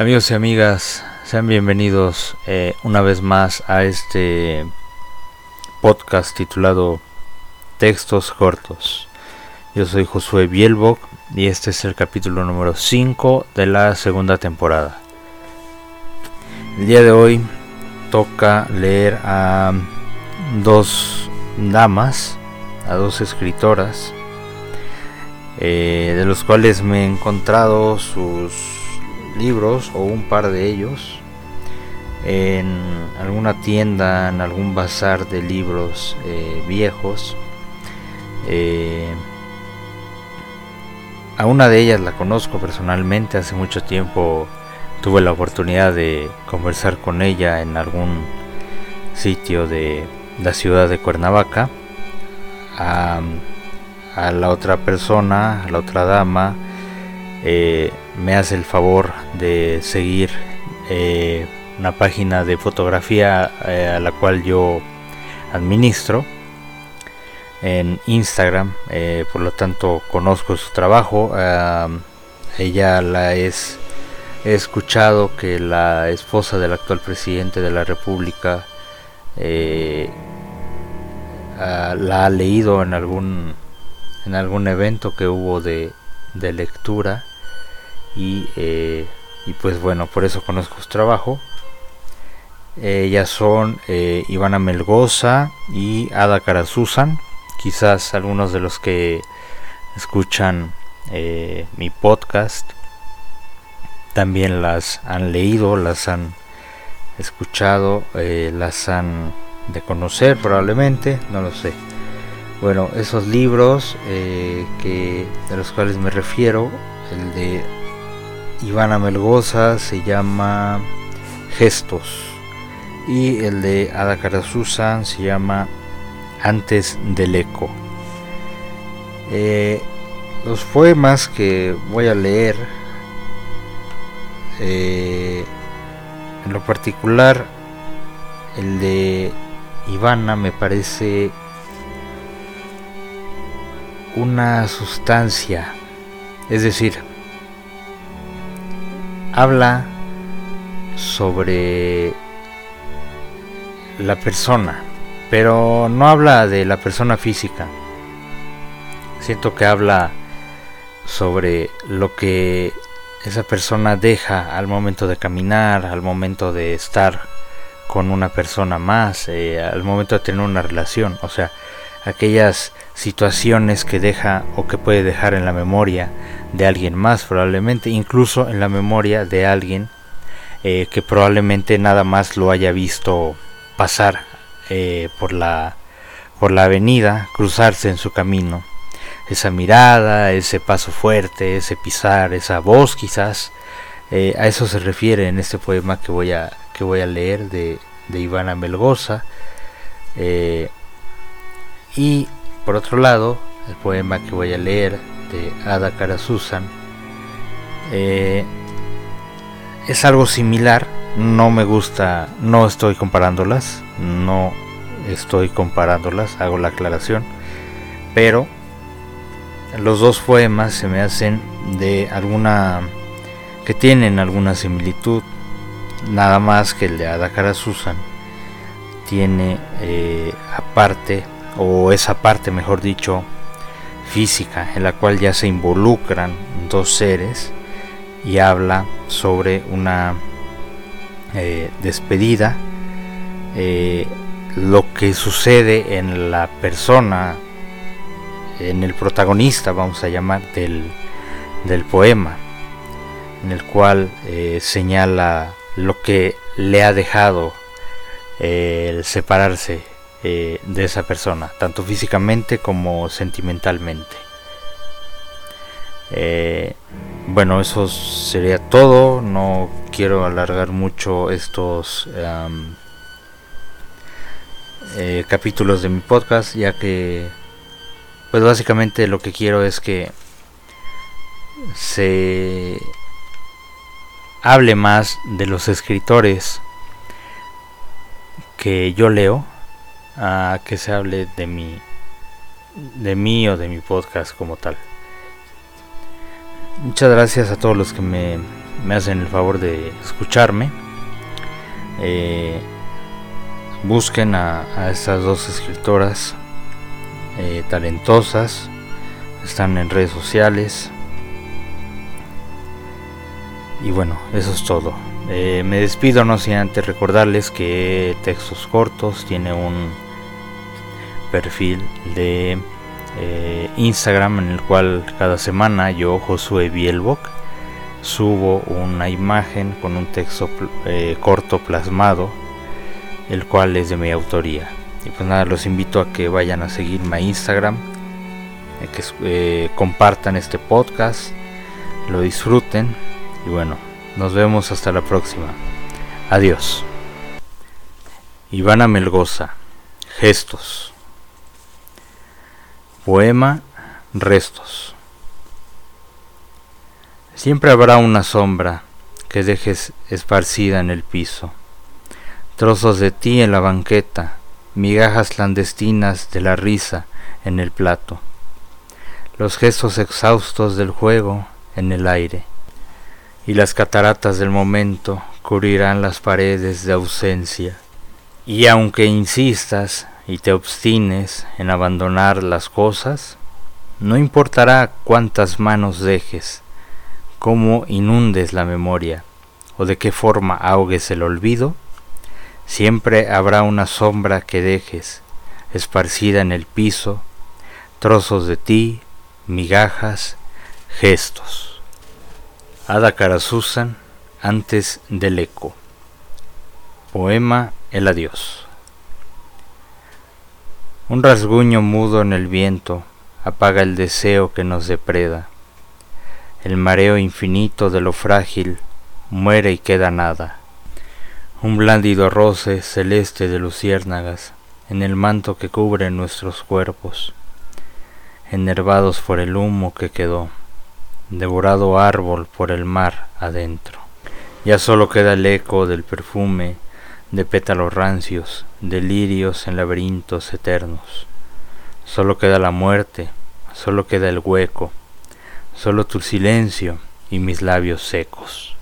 Amigos y amigas, sean bienvenidos eh, una vez más a este podcast titulado Textos Cortos. Yo soy Josué Bielbok y este es el capítulo número 5 de la segunda temporada. El día de hoy toca leer a dos damas, a dos escritoras, eh, de los cuales me he encontrado sus libros o un par de ellos en alguna tienda, en algún bazar de libros eh, viejos. Eh, a una de ellas la conozco personalmente, hace mucho tiempo tuve la oportunidad de conversar con ella en algún sitio de la ciudad de Cuernavaca. A, la otra persona, a la otra dama, eh, me hace el favor de seguir eh, una página de fotografía eh, a la cual yo administro en Instagram, por lo tanto conozco su trabajo. ella la es, he escuchado que la esposa del actual presidente de la República la ha leído en algún en algún evento que hubo de, de lectura eh, y, pues bueno, por eso conozco su trabajo. ellas son eh, Ivana Melgoza y Ada Karasusan. Quizás algunos de los que escuchan eh, mi podcast también las han leído, las han escuchado, las han de conocer probablemente, no lo sé. Bueno, esos libros que, de los cuales me refiero, el de Ivana Melgoza se llama Gestos y el de Ada se llama Antes del Eco. Eh, los poemas que voy a leer eh, en lo particular el de Ivana me parece una sustancia es decir habla sobre la persona, pero no habla de la persona física. Siento que habla sobre lo que esa persona deja al momento de caminar, al momento de estar con una persona más, eh, al momento de tener una relación, o sea, aquellas situaciones que deja o que puede dejar en la memoria de alguien más, probablemente incluso en la memoria de alguien eh, que probablemente nada más lo haya visto pasar eh, por la por la avenida, cruzarse en su camino. Esa mirada, ese paso fuerte, ese pisar, esa voz quizás, eh, a eso se refiere en este poema que voy a, que voy a leer de, de Ivana Melgoza. y por otro lado, el poema que voy a leer de Ada Karasusan eh, es algo similar. No me gusta, no estoy comparándolas, no estoy comparándolas, hago la aclaración, pero los dos poemas se me hacen de alguna que tienen alguna similitud, nada más que el de Ada Karasusan tiene eh, aparte o esa parte mejor dicho física en la cual ya se involucran dos seres y habla sobre una eh, despedida eh, lo que sucede en la persona en el protagonista vamos a llamar del, del poema en el cual eh, señala lo que le ha dejado el separarse eh, de esa persona, tanto físicamente como sentimentalmente. Eh, bueno, eso sería todo. No quiero alargar mucho estos eh, capítulos de mi podcast, ya que, pues básicamente lo que quiero es que se hable más de los escritores que yo leo a que se hable de mi de mí o de mi podcast como tal. Muchas gracias a todos los que me hacen el favor de escucharme. Eh, busquen a, estas dos escritoras eh, talentosas. Están en redes sociales. Y bueno, eso es todo. Eh, me despido no sin antes recordarles que Textos Cortos tiene un perfil de eh, Instagram en el cual cada semana yo, Josué Bielbok, subo una imagen con un texto eh, corto plasmado, el cual es de mi autoría. Y pues nada, los invito a que vayan a seguirme a Instagram, que compartan este podcast, lo disfruten y bueno, nos vemos hasta la próxima. Adiós. Ivana Melgoza. Gestos. Poema Restos. Siempre habrá una sombra que dejes esparcida en el piso. Trozos de ti en la banqueta, migajas clandestinas de la risa en el plato. Los gestos exhaustos del juego en el aire y las cataratas del momento cubrirán las paredes de ausencia. Y aunque insistas y te obstines en abandonar las cosas, no importará cuántas manos dejes, cómo inundes la memoria o de qué forma ahogues el olvido, siempre habrá una sombra que dejes, esparcida en el piso, trozos de ti, migajas, gestos. Ada Susan antes del eco. Poema El adiós. Un rasguño mudo en el viento apaga el deseo que nos depreda. El mareo infinito de lo frágil muere y queda nada. Un blándido roce celeste de luciérnagas en el manto que cubre nuestros cuerpos, enervados por el humo que quedó devorado árbol por el mar adentro. Ya solo queda el eco del perfume de pétalos rancios, delirios en laberintos eternos. Solo queda la muerte, solo queda el hueco, solo tu silencio y mis labios secos.